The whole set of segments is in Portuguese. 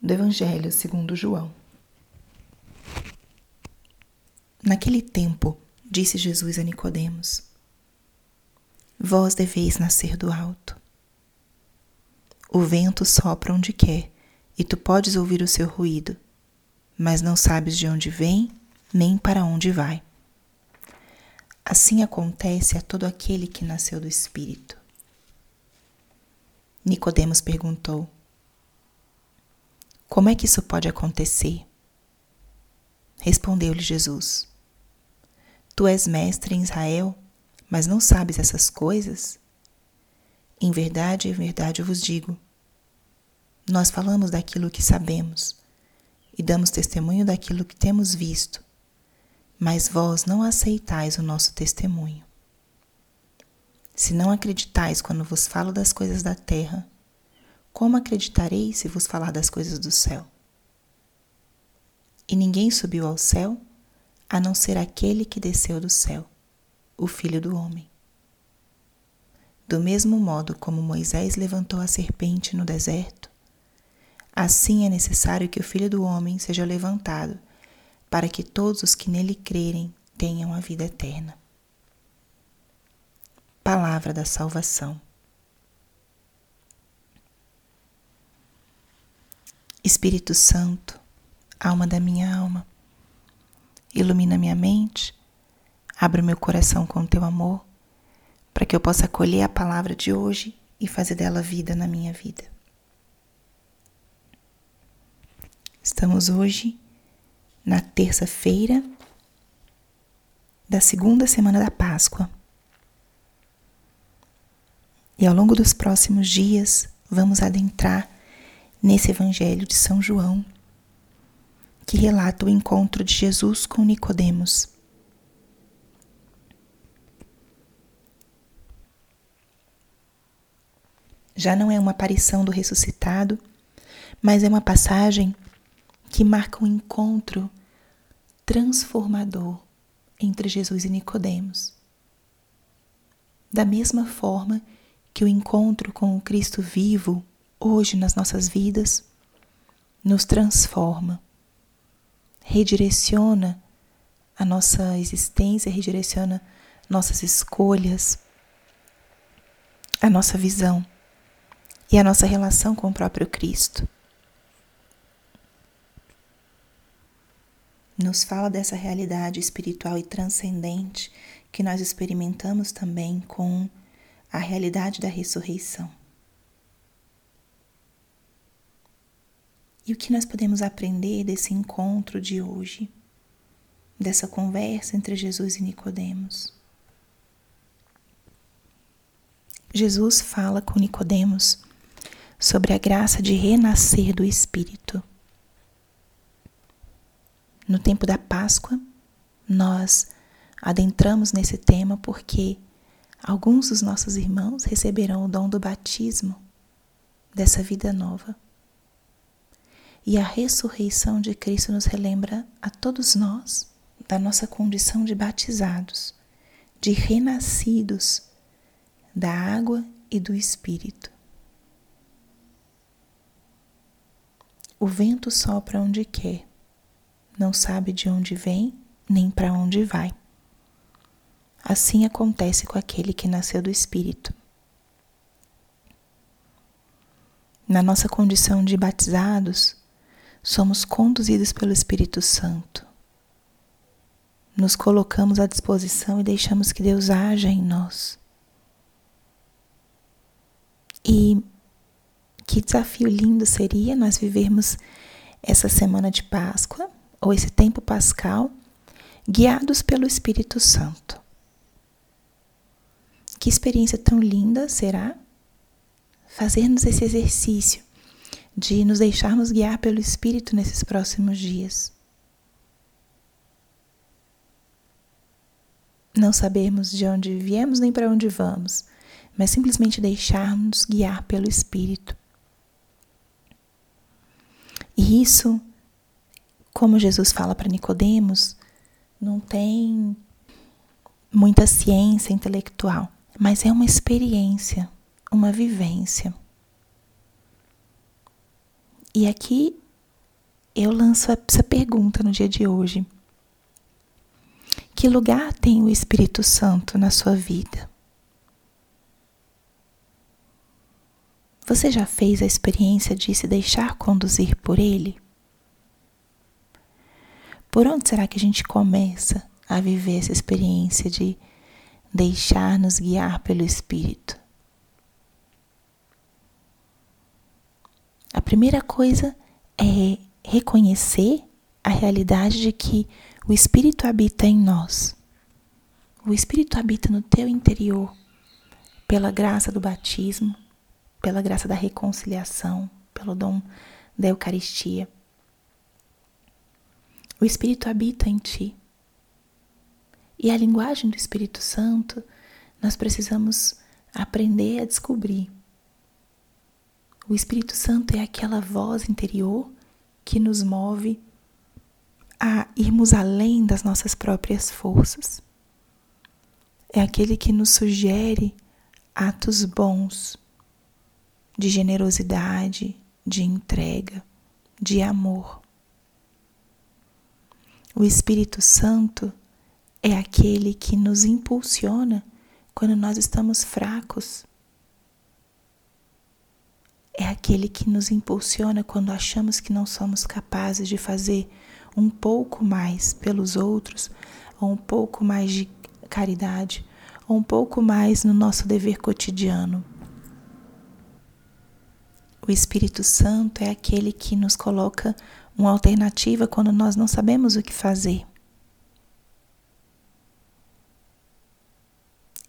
do Evangelho segundo João. Naquele tempo, disse Jesus a Nicodemos: Vós deveis nascer do alto. O vento sopra onde quer, e tu podes ouvir o seu ruído, mas não sabes de onde vem nem para onde vai. Assim acontece a todo aquele que nasceu do Espírito. Nicodemos perguntou: como é que isso pode acontecer? Respondeu-lhe Jesus: Tu és mestre em Israel, mas não sabes essas coisas? Em verdade, em verdade eu vos digo: nós falamos daquilo que sabemos e damos testemunho daquilo que temos visto, mas vós não aceitais o nosso testemunho. Se não acreditais quando vos falo das coisas da terra, como acreditarei se vos falar das coisas do céu? E ninguém subiu ao céu a não ser aquele que desceu do céu, o Filho do Homem. Do mesmo modo como Moisés levantou a serpente no deserto, assim é necessário que o Filho do Homem seja levantado, para que todos os que nele crerem tenham a vida eterna. Palavra da Salvação. Espírito Santo, alma da minha alma, ilumina minha mente, abre o meu coração com teu amor, para que eu possa acolher a palavra de hoje e fazer dela vida na minha vida. Estamos hoje na terça-feira da segunda semana da Páscoa. E ao longo dos próximos dias vamos adentrar nesse Evangelho de São João, que relata o encontro de Jesus com Nicodemos. Já não é uma aparição do ressuscitado, mas é uma passagem que marca um encontro transformador entre Jesus e Nicodemos. Da mesma forma que o encontro com o Cristo vivo hoje nas nossas vidas, nos transforma, redireciona a nossa existência, redireciona nossas escolhas, a nossa visão e a nossa relação com o próprio Cristo. Nos fala dessa realidade espiritual e transcendente que nós experimentamos também com a realidade da ressurreição. E o que nós podemos aprender desse encontro de hoje, dessa conversa entre Jesus e Nicodemos? Jesus fala com Nicodemos sobre a graça de renascer do espírito. No tempo da Páscoa, nós adentramos nesse tema porque alguns dos nossos irmãos receberão o dom do batismo, dessa vida nova. E a ressurreição de Cristo nos relembra a todos nós da nossa condição de batizados, de renascidos da água e do Espírito. O vento sopra onde quer, não sabe de onde vem nem para onde vai. Assim acontece com aquele que nasceu do Espírito. Na nossa condição de batizados, somos conduzidos pelo Espírito Santo. Nos colocamos à disposição e deixamos que Deus haja em nós. E que desafio lindo seria nós vivermos essa semana de Páscoa, ou esse tempo pascal, guiados pelo Espírito Santo. Que experiência tão linda será fazermos esse exercício de nos deixarmos guiar pelo Espírito nesses próximos dias. Não sabermos de onde viemos nem para onde vamos, mas simplesmente deixarmos guiar pelo Espírito. E isso, como Jesus fala para Nicodemos, não tem muita ciência intelectual, mas é uma experiência, uma vivência. E aqui eu lanço essa pergunta no dia de hoje. Que lugar tem o Espírito Santo na sua vida? Você já fez a experiência de se deixar conduzir por Ele? Por onde será que a gente começa a viver essa experiência de deixar-nos guiar pelo Espírito? A primeira coisa é reconhecer a realidade de que o Espírito habita em nós. O Espírito habita no teu interior pela graça do batismo, pela graça da reconciliação, pelo dom da Eucaristia. O Espírito habita em ti. E a linguagem do Espírito Santo nós precisamos aprender a descobrir. O Espírito Santo é aquela voz interior que nos move a irmos além das nossas próprias forças. É aquele que nos sugere atos bons de generosidade, de entrega, de amor. O Espírito Santo é aquele que nos impulsiona quando nós estamos fracos. É aquele que nos impulsiona quando achamos que não somos capazes de fazer um pouco mais pelos outros, ou um pouco mais de caridade, ou um pouco mais no nosso dever cotidiano. O Espírito Santo é aquele que nos coloca uma alternativa quando nós não sabemos o que fazer.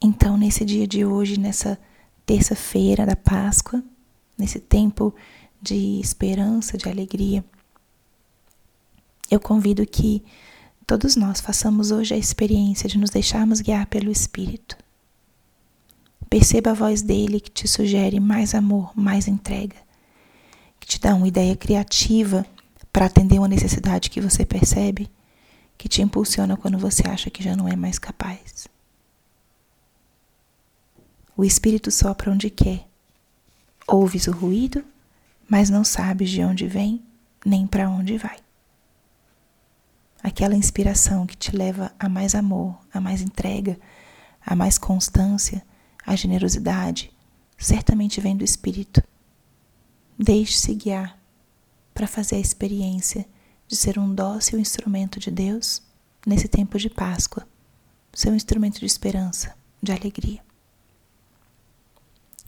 Então, nesse dia de hoje, nessa terça-feira da Páscoa, nesse tempo de esperança, de alegria, eu convido que todos nós façamos hoje a experiência de nos deixarmos guiar pelo Espírito. Perceba a voz dele que te sugere mais amor, mais entrega, que te dá uma ideia criativa para atender uma necessidade que você percebe, que te impulsiona quando você acha que já não é mais capaz. O Espírito sopra onde quer. Ouves o ruído, mas não sabes de onde vem nem para onde vai. Aquela inspiração que te leva a mais amor, a mais entrega, a mais constância, a generosidade, certamente vem do Espírito. Deixe-se guiar para fazer a experiência de ser um dócil instrumento de Deus nesse tempo de Páscoa, ser um instrumento de esperança, de alegria.